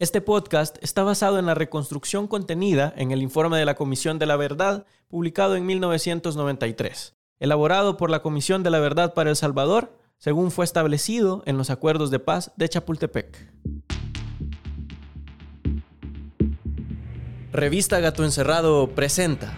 Este podcast está basado en la reconstrucción contenida en el informe de la Comisión de la Verdad, publicado en 1993, elaborado por la Comisión de la Verdad para El Salvador, según fue establecido en los acuerdos de paz de Chapultepec. Revista Gato Encerrado presenta.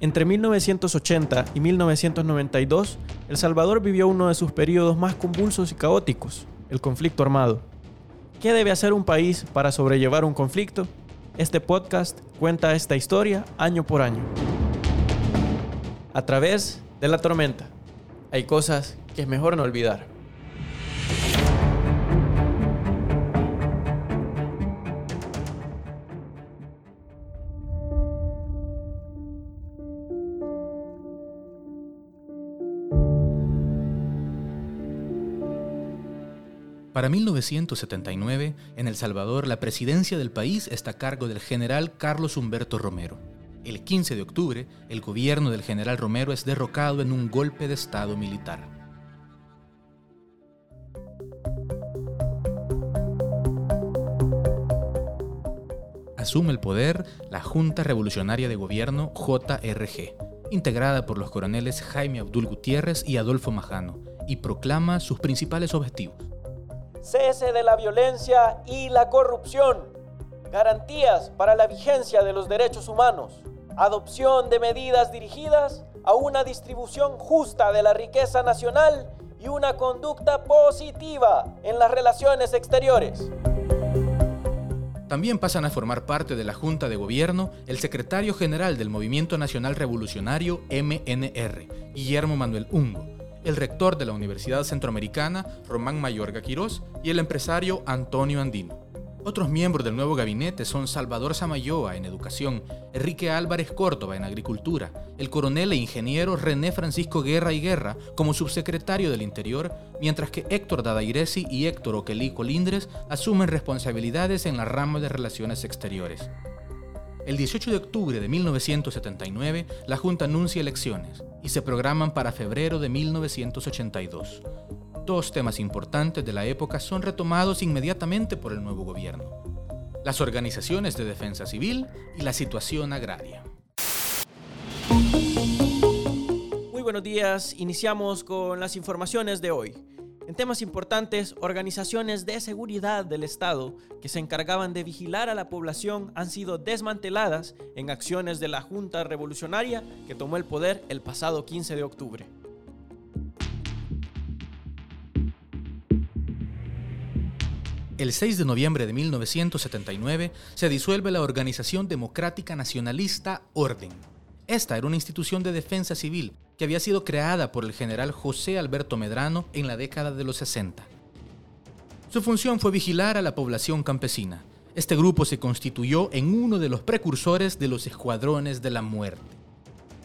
Entre 1980 y 1992, El Salvador vivió uno de sus periodos más convulsos y caóticos, el conflicto armado. ¿Qué debe hacer un país para sobrellevar un conflicto? Este podcast cuenta esta historia año por año. A través de la tormenta. Hay cosas que es mejor no olvidar. Para 1979, en El Salvador, la presidencia del país está a cargo del general Carlos Humberto Romero. El 15 de octubre, el gobierno del general Romero es derrocado en un golpe de Estado militar. Asume el poder la Junta Revolucionaria de Gobierno JRG, integrada por los coroneles Jaime Abdul Gutiérrez y Adolfo Majano, y proclama sus principales objetivos cese de la violencia y la corrupción, garantías para la vigencia de los derechos humanos, adopción de medidas dirigidas a una distribución justa de la riqueza nacional y una conducta positiva en las relaciones exteriores. También pasan a formar parte de la Junta de Gobierno el secretario general del Movimiento Nacional Revolucionario MNR, Guillermo Manuel Ungo, el rector de la Universidad Centroamericana, Román Mayorga Quirós, y el empresario Antonio Andino. Otros miembros del nuevo gabinete son Salvador Samayoa en Educación, Enrique Álvarez Córdoba en Agricultura, el coronel e ingeniero René Francisco Guerra y Guerra como subsecretario del Interior, mientras que Héctor Dadairesi y Héctor Oquelí Colindres asumen responsabilidades en la rama de Relaciones Exteriores. El 18 de octubre de 1979, la Junta anuncia elecciones y se programan para febrero de 1982. Dos temas importantes de la época son retomados inmediatamente por el nuevo gobierno. Las organizaciones de defensa civil y la situación agraria. Muy buenos días, iniciamos con las informaciones de hoy. En temas importantes, organizaciones de seguridad del Estado que se encargaban de vigilar a la población han sido desmanteladas en acciones de la Junta Revolucionaria que tomó el poder el pasado 15 de octubre. El 6 de noviembre de 1979 se disuelve la Organización Democrática Nacionalista Orden. Esta era una institución de defensa civil había sido creada por el general José Alberto Medrano en la década de los 60. Su función fue vigilar a la población campesina. Este grupo se constituyó en uno de los precursores de los escuadrones de la muerte.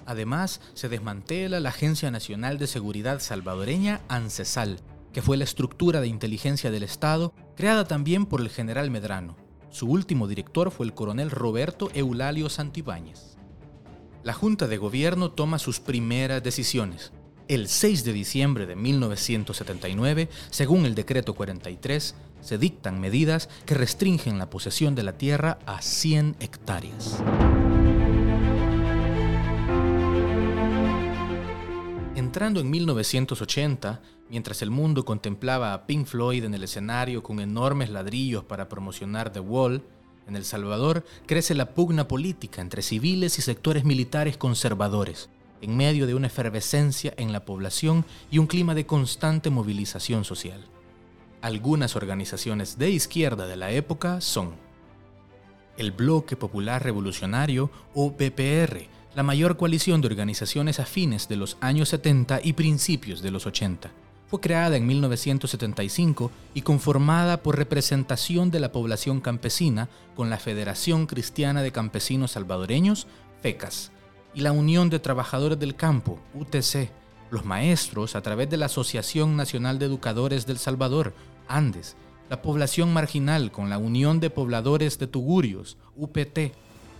Además, se desmantela la Agencia Nacional de Seguridad Salvadoreña ANCESAL, que fue la estructura de inteligencia del Estado creada también por el general Medrano. Su último director fue el coronel Roberto Eulalio Santibáñez la Junta de Gobierno toma sus primeras decisiones. El 6 de diciembre de 1979, según el decreto 43, se dictan medidas que restringen la posesión de la tierra a 100 hectáreas. Entrando en 1980, mientras el mundo contemplaba a Pink Floyd en el escenario con enormes ladrillos para promocionar The Wall, en El Salvador crece la pugna política entre civiles y sectores militares conservadores, en medio de una efervescencia en la población y un clima de constante movilización social. Algunas organizaciones de izquierda de la época son el Bloque Popular Revolucionario o BPR, la mayor coalición de organizaciones afines de los años 70 y principios de los 80 fue creada en 1975 y conformada por representación de la población campesina con la Federación Cristiana de Campesinos Salvadoreños, FECAS, y la Unión de Trabajadores del Campo, UTC, los maestros a través de la Asociación Nacional de Educadores del Salvador, ANDES, la población marginal con la Unión de Pobladores de Tugurios, UPT,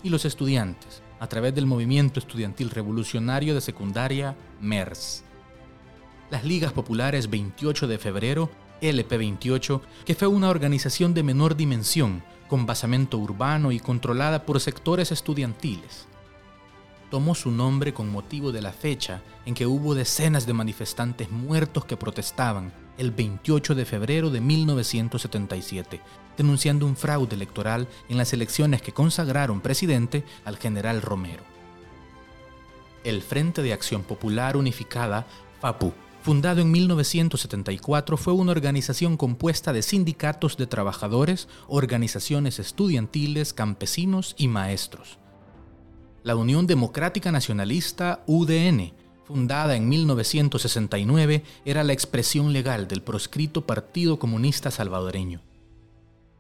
y los estudiantes a través del Movimiento Estudiantil Revolucionario de Secundaria, MERS. Las ligas populares 28 de febrero LP28, que fue una organización de menor dimensión, con basamento urbano y controlada por sectores estudiantiles. Tomó su nombre con motivo de la fecha en que hubo decenas de manifestantes muertos que protestaban el 28 de febrero de 1977, denunciando un fraude electoral en las elecciones que consagraron presidente al general Romero. El Frente de Acción Popular Unificada, FAPU, fundado en 1974, fue una organización compuesta de sindicatos de trabajadores, organizaciones estudiantiles, campesinos y maestros. La Unión Democrática Nacionalista, UDN, fundada en 1969, era la expresión legal del proscrito Partido Comunista Salvadoreño.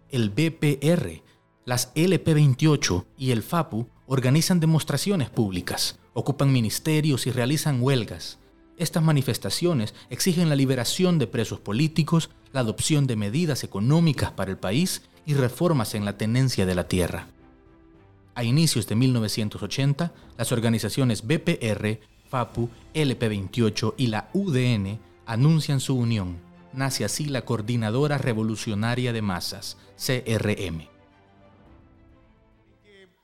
El BPR, las LP28 y el FAPU organizan demostraciones públicas, ocupan ministerios y realizan huelgas estas manifestaciones exigen la liberación de presos políticos, la adopción de medidas económicas para el país y reformas en la tenencia de la tierra. A inicios de 1980, las organizaciones BPR, FAPU, LP28 y la UDN anuncian su unión. Nace así la Coordinadora Revolucionaria de Masas, CRM.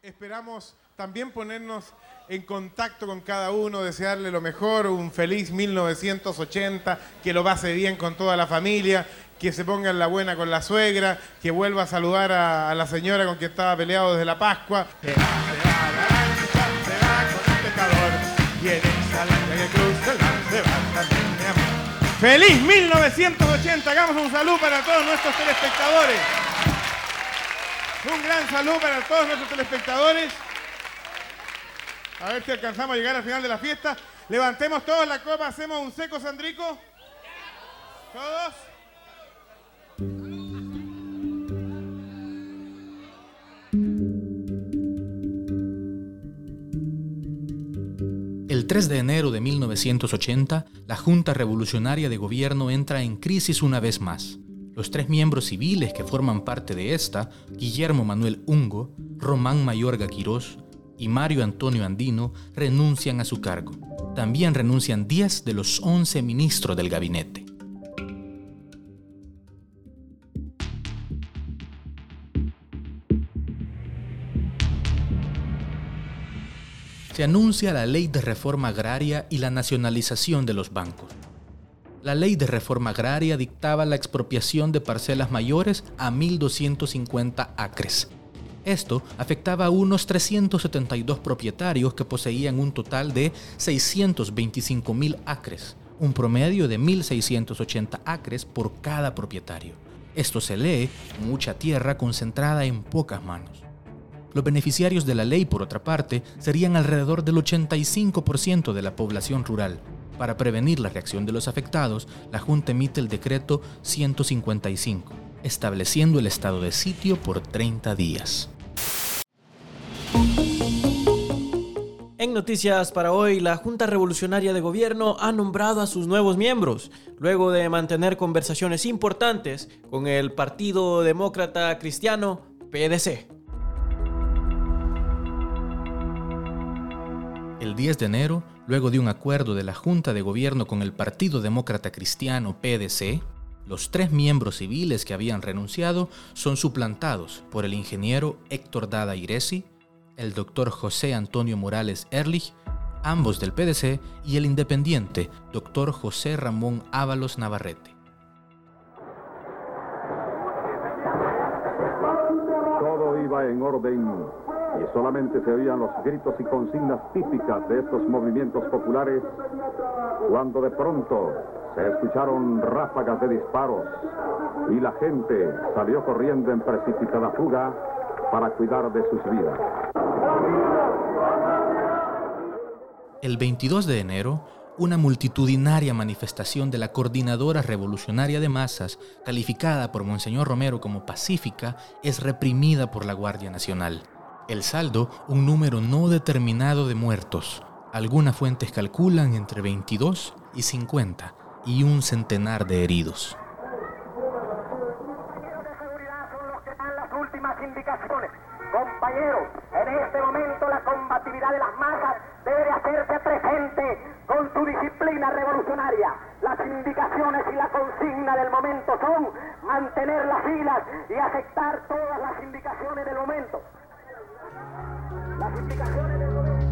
Esperamos también ponernos en contacto con cada uno, desearle lo mejor, un feliz 1980, que lo pase bien con toda la familia, que se ponga en la buena con la suegra, que vuelva a saludar a, la señora con quien estaba peleado desde la Pascua. ¡Feliz 1980! Hagamos un saludo para todos nuestros telespectadores. Un gran saludo para todos nuestros telespectadores. A ver si alcanzamos a llegar al final de la fiesta. Levantemos todos la copa, hacemos un seco sandrico. Todos. El 3 de enero de 1980, la Junta Revolucionaria de Gobierno entra en crisis una vez más. Los tres miembros civiles que forman parte de esta, Guillermo Manuel Ungo, Román Mayorga Quirós y Mario Antonio Andino renuncian a su cargo. También renuncian 10 de los 11 ministros del gabinete. Se anuncia la ley de reforma agraria y la nacionalización de los bancos. La ley de reforma agraria dictaba la expropiación de parcelas mayores a 1.250 acres, esto afectaba a unos 372 propietarios que poseían un total de 625 mil acres, un promedio de 1.680 acres por cada propietario. Esto se lee mucha tierra concentrada en pocas manos. Los beneficiarios de la ley, por otra parte, serían alrededor del 85% de la población rural. Para prevenir la reacción de los afectados, la Junta emite el decreto 155, estableciendo el estado de sitio por 30 días. En noticias para hoy, la Junta Revolucionaria de Gobierno ha nombrado a sus nuevos miembros, luego de mantener conversaciones importantes con el Partido Demócrata Cristiano, PDC. El 10 de enero, luego de un acuerdo de la Junta de Gobierno con el Partido Demócrata Cristiano, PDC, los tres miembros civiles que habían renunciado son suplantados por el ingeniero Héctor Dada Iresi, el doctor José Antonio Morales Erlich, ambos del PDC, y el independiente doctor José Ramón Ábalos Navarrete. Todo iba en orden y solamente se oían los gritos y consignas típicas de estos movimientos populares cuando de pronto se escucharon ráfagas de disparos y la gente salió corriendo en precipitada fuga para cuidar de sus vidas. El 22 de enero, una multitudinaria manifestación de la Coordinadora Revolucionaria de Masas, calificada por Monseñor Romero como pacífica, es reprimida por la Guardia Nacional. El saldo, un número no determinado de muertos. Algunas fuentes calculan entre 22 y 50 y un centenar de heridos. Y aceptar todas las indicaciones del momento. Las indicaciones del momento.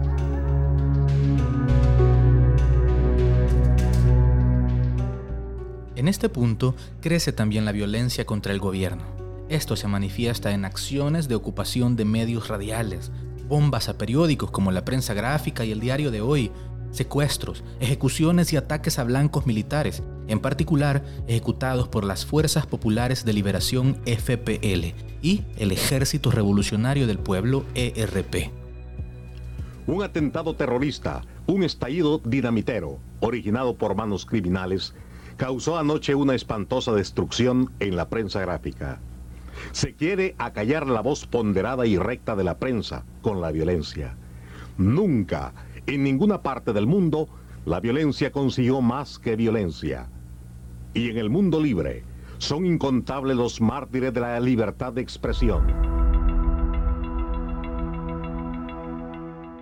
En este punto crece también la violencia contra el gobierno. Esto se manifiesta en acciones de ocupación de medios radiales, bombas a periódicos como la prensa gráfica y el diario de hoy, secuestros, ejecuciones y ataques a blancos militares, en particular ejecutados por las Fuerzas Populares de Liberación FPL y el Ejército Revolucionario del Pueblo ERP. Un atentado terrorista, un estallido dinamitero, originado por manos criminales, causó anoche una espantosa destrucción en la prensa gráfica. Se quiere acallar la voz ponderada y recta de la prensa con la violencia. Nunca, en ninguna parte del mundo, la violencia consiguió más que violencia. Y en el mundo libre, son incontables los mártires de la libertad de expresión.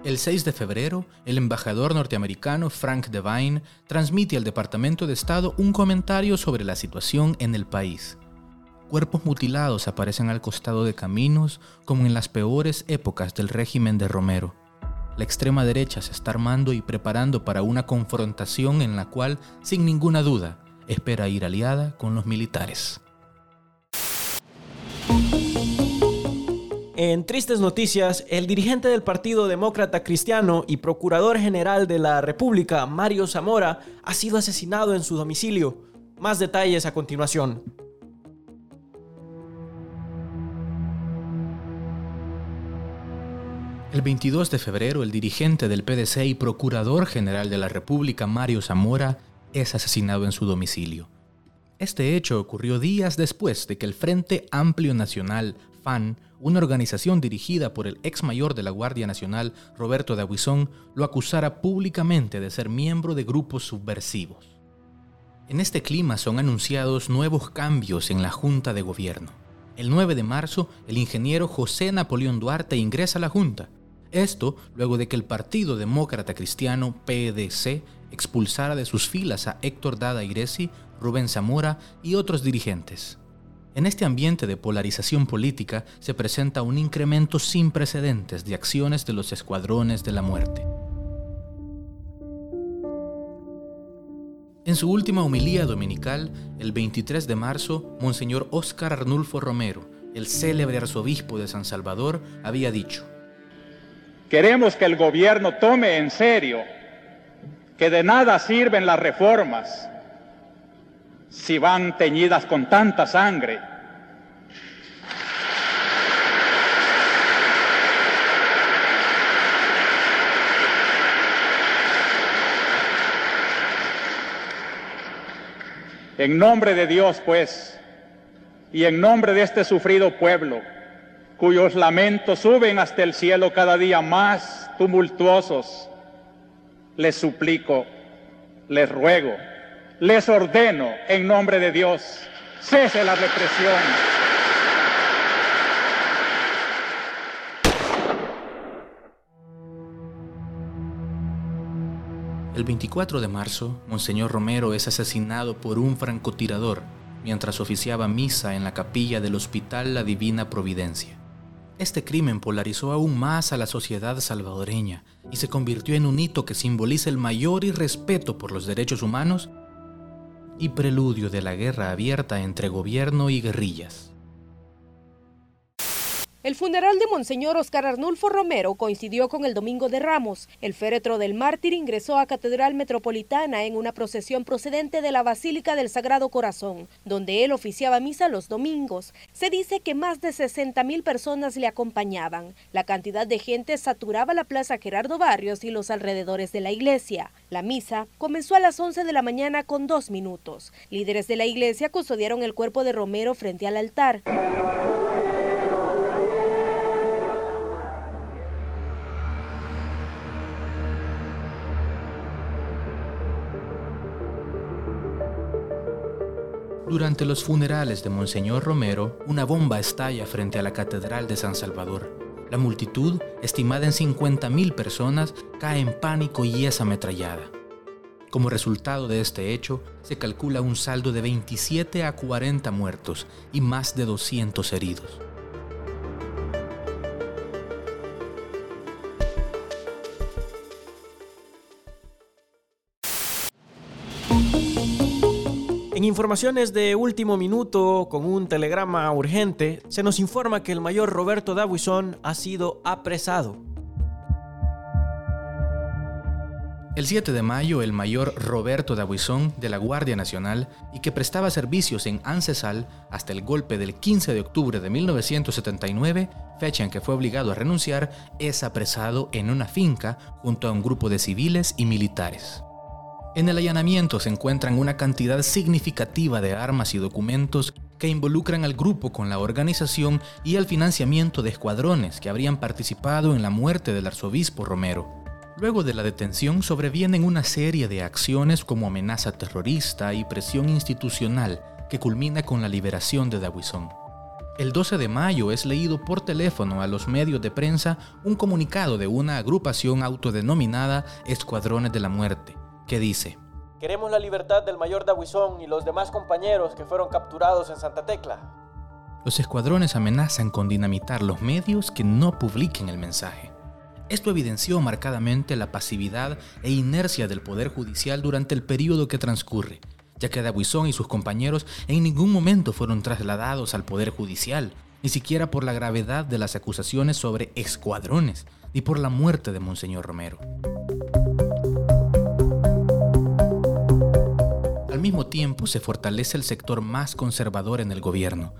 El 6 de febrero, el embajador norteamericano Frank Devine transmite al Departamento de Estado un comentario sobre la situación en el país. Cuerpos mutilados aparecen al costado de caminos como en las peores épocas del régimen de Romero. La extrema derecha se está armando y preparando para una confrontación en la cual, sin ninguna duda, espera ir aliada con los militares. En tristes noticias, el dirigente del Partido Demócrata Cristiano y Procurador General de la República, Mario Zamora, ha sido asesinado en su domicilio. Más detalles a continuación. El 22 de febrero, el dirigente del PDC y Procurador General de la República, Mario Zamora, es asesinado en su domicilio. Este hecho ocurrió días después de que el Frente Amplio Nacional, FAN, una organización dirigida por el ex mayor de la Guardia Nacional, Roberto de Aguizón, lo acusara públicamente de ser miembro de grupos subversivos. En este clima son anunciados nuevos cambios en la Junta de Gobierno. El 9 de marzo, el ingeniero José Napoleón Duarte ingresa a la Junta. Esto luego de que el Partido Demócrata Cristiano, PDC, expulsara de sus filas a Héctor Dada Iresi, Rubén Zamora y otros dirigentes. En este ambiente de polarización política se presenta un incremento sin precedentes de acciones de los escuadrones de la muerte. En su última homilía dominical, el 23 de marzo, Monseñor Óscar Arnulfo Romero, el célebre arzobispo de San Salvador, había dicho, Queremos que el gobierno tome en serio que de nada sirven las reformas si van teñidas con tanta sangre. En nombre de Dios, pues, y en nombre de este sufrido pueblo, cuyos lamentos suben hasta el cielo cada día más tumultuosos, les suplico, les ruego, les ordeno en nombre de Dios, cese la represión. El 24 de marzo, Monseñor Romero es asesinado por un francotirador mientras oficiaba misa en la capilla del Hospital La Divina Providencia. Este crimen polarizó aún más a la sociedad salvadoreña y se convirtió en un hito que simboliza el mayor irrespeto por los derechos humanos y preludio de la guerra abierta entre gobierno y guerrillas. El funeral de Monseñor Oscar Arnulfo Romero coincidió con el Domingo de Ramos. El féretro del mártir ingresó a Catedral Metropolitana en una procesión procedente de la Basílica del Sagrado Corazón, donde él oficiaba misa los domingos. Se dice que más de 60 mil personas le acompañaban. La cantidad de gente saturaba la Plaza Gerardo Barrios y los alrededores de la iglesia. La misa comenzó a las 11 de la mañana con dos minutos. Líderes de la iglesia custodiaron el cuerpo de Romero frente al altar. Durante los funerales de Monseñor Romero, una bomba estalla frente a la Catedral de San Salvador. La multitud, estimada en 50.000 personas, cae en pánico y es ametrallada. Como resultado de este hecho, se calcula un saldo de 27 a 40 muertos y más de 200 heridos. En informaciones de último minuto, con un telegrama urgente, se nos informa que el mayor Roberto Davison ha sido apresado. El 7 de mayo, el mayor Roberto Dabuizón de la Guardia Nacional y que prestaba servicios en Ancesal hasta el golpe del 15 de octubre de 1979, fecha en que fue obligado a renunciar, es apresado en una finca junto a un grupo de civiles y militares. En el allanamiento se encuentran una cantidad significativa de armas y documentos que involucran al grupo con la organización y el financiamiento de escuadrones que habrían participado en la muerte del arzobispo Romero. Luego de la detención sobrevienen una serie de acciones como amenaza terrorista y presión institucional que culmina con la liberación de Dabuizón. El 12 de mayo es leído por teléfono a los medios de prensa un comunicado de una agrupación autodenominada Escuadrones de la Muerte, que dice, Queremos la libertad del mayor Dabuizón y los demás compañeros que fueron capturados en Santa Tecla. Los escuadrones amenazan con dinamitar los medios que no publiquen el mensaje. Esto evidenció marcadamente la pasividad e inercia del Poder Judicial durante el periodo que transcurre, ya que Dabuizón y sus compañeros en ningún momento fueron trasladados al Poder Judicial, ni siquiera por la gravedad de las acusaciones sobre escuadrones, ni por la muerte de Monseñor Romero. Mismo tiempo se fortalece el sector más conservador en el gobierno.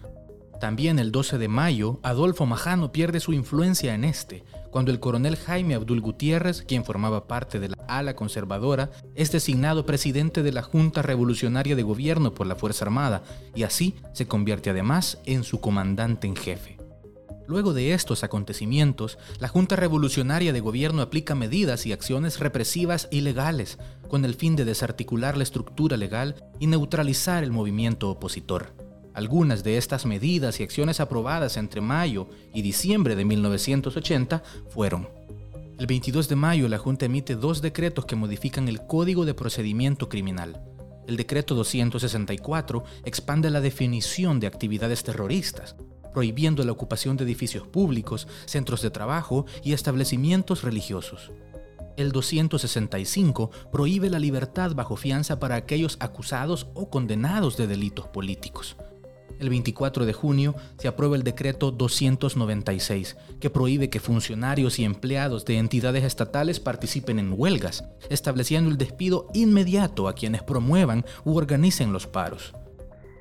También el 12 de mayo, Adolfo Majano pierde su influencia en este, cuando el coronel Jaime Abdul Gutiérrez, quien formaba parte de la ala conservadora, es designado presidente de la Junta Revolucionaria de Gobierno por la Fuerza Armada y así se convierte además en su comandante en jefe. Luego de estos acontecimientos, la Junta Revolucionaria de Gobierno aplica medidas y acciones represivas ilegales con el fin de desarticular la estructura legal y neutralizar el movimiento opositor. Algunas de estas medidas y acciones aprobadas entre mayo y diciembre de 1980 fueron el 22 de mayo la Junta emite dos decretos que modifican el Código de Procedimiento Criminal. El decreto 264 expande la definición de actividades terroristas, prohibiendo la ocupación de edificios públicos, centros de trabajo y establecimientos religiosos. El 265 prohíbe la libertad bajo fianza para aquellos acusados o condenados de delitos políticos. El 24 de junio se aprueba el decreto 296, que prohíbe que funcionarios y empleados de entidades estatales participen en huelgas, estableciendo el despido inmediato a quienes promuevan u organicen los paros.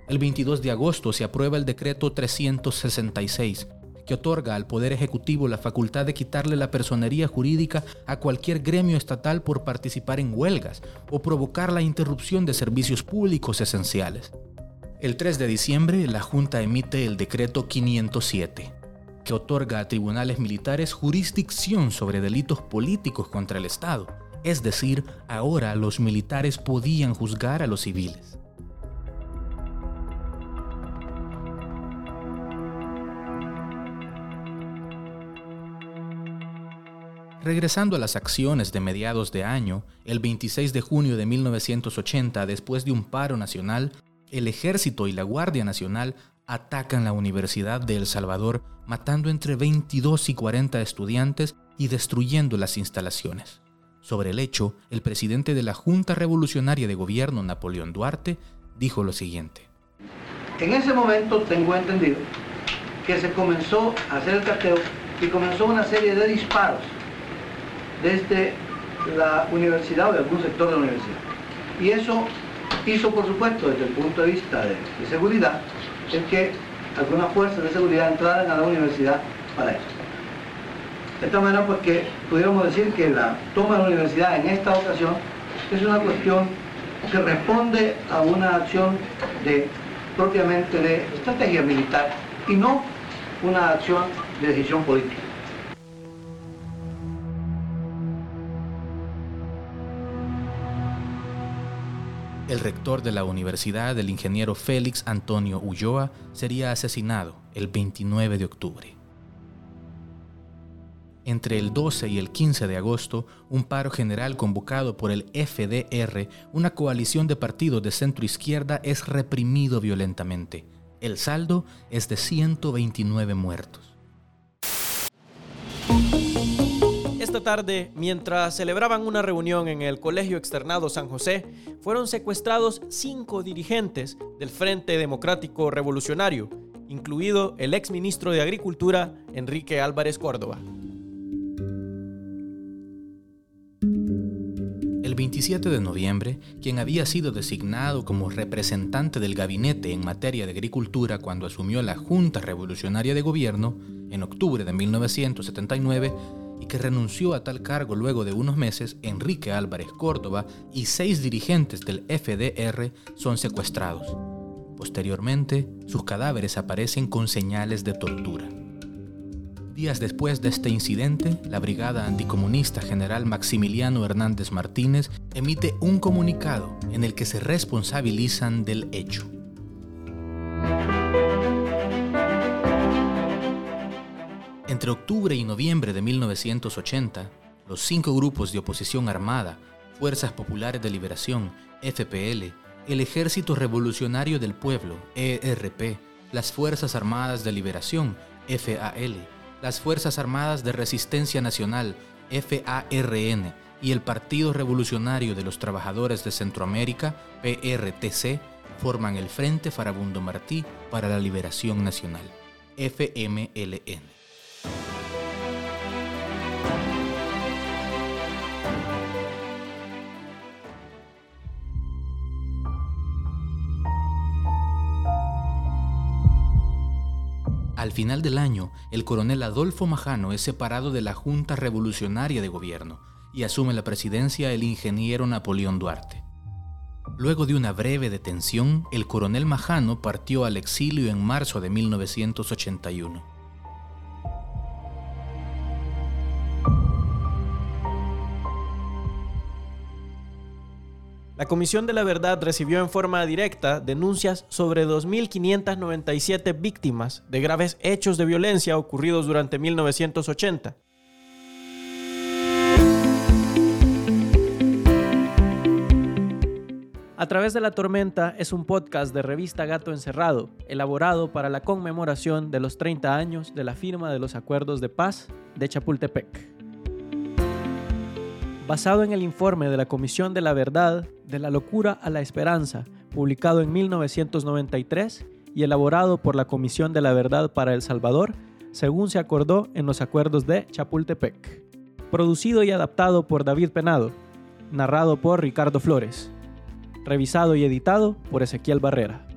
El 22 de agosto se aprueba el decreto 366, que otorga al Poder Ejecutivo la facultad de quitarle la personería jurídica a cualquier gremio estatal por participar en huelgas o provocar la interrupción de servicios públicos esenciales. El 3 de diciembre, la Junta emite el decreto 507, que otorga a tribunales militares jurisdicción sobre delitos políticos contra el Estado. Es decir, ahora los militares podían juzgar a los civiles. Regresando a las acciones de mediados de año, el 26 de junio de 1980, después de un paro nacional, el ejército y la Guardia Nacional atacan la Universidad de El Salvador, matando entre 22 y 40 estudiantes y destruyendo las instalaciones. Sobre el hecho, el presidente de la Junta Revolucionaria de Gobierno, Napoleón Duarte, dijo lo siguiente. En ese momento tengo entendido que se comenzó a hacer el cateo y comenzó una serie de disparos desde la universidad o de algún sector de la universidad. Y eso hizo, por supuesto, desde el punto de vista de, seguridad, el que algunas fuerzas de seguridad entraran a la universidad para eso. De esta manera, porque pudiéramos decir que la toma de la universidad en esta ocasión es una cuestión que responde a una acción de propiamente de estrategia militar y no una acción de decisión política. El rector de la universidad, el ingeniero Félix Antonio Ulloa, sería asesinado el 29 de octubre. Entre el 12 y el 15 de agosto, un paro general convocado por el FDR, una coalición de partidos de centro izquierda, es reprimido violentamente. El saldo es de 129 muertos. Esta tarde, mientras celebraban una reunión en el Colegio Externado San José, fueron secuestrados cinco dirigentes del Frente Democrático Revolucionario, incluido el exministro de Agricultura, Enrique Álvarez Córdoba. El 27 de noviembre, quien había sido designado como representante del gabinete en materia de agricultura cuando asumió la Junta Revolucionaria de Gobierno, en octubre de 1979, y que renunció a tal cargo luego de unos meses, Enrique Álvarez Córdoba y seis dirigentes del FDR son secuestrados. Posteriormente, sus cadáveres aparecen con señales de tortura. Días después de este incidente, la Brigada Anticomunista General Maximiliano Hernández Martínez emite un comunicado en el que se responsabilizan del hecho. Entre octubre y noviembre de 1980, los cinco grupos de oposición armada, Fuerzas Populares de Liberación, FPL, el Ejército Revolucionario del Pueblo, ERP, las Fuerzas Armadas de Liberación, FAL, las Fuerzas Armadas de Resistencia Nacional, FARN, y el Partido Revolucionario de los Trabajadores de Centroamérica, PRTC, forman el Frente Farabundo Martí para la Liberación Nacional, FMLN. Al final del año, el coronel Adolfo Majano es separado de la Junta Revolucionaria de Gobierno y asume la presidencia el ingeniero Napoleón Duarte. Luego de una breve detención, el coronel Majano partió al exilio en marzo de 1981. La Comisión de la Verdad recibió en forma directa denuncias sobre 2.597 víctimas de graves hechos de violencia ocurridos durante 1980. A través de la tormenta es un podcast de revista Gato Encerrado, elaborado para la conmemoración de los 30 años de la firma de los acuerdos de paz de Chapultepec basado en el informe de la Comisión de la Verdad, de la Locura a la Esperanza, publicado en 1993 y elaborado por la Comisión de la Verdad para El Salvador, según se acordó en los acuerdos de Chapultepec. Producido y adaptado por David Penado, narrado por Ricardo Flores, revisado y editado por Ezequiel Barrera.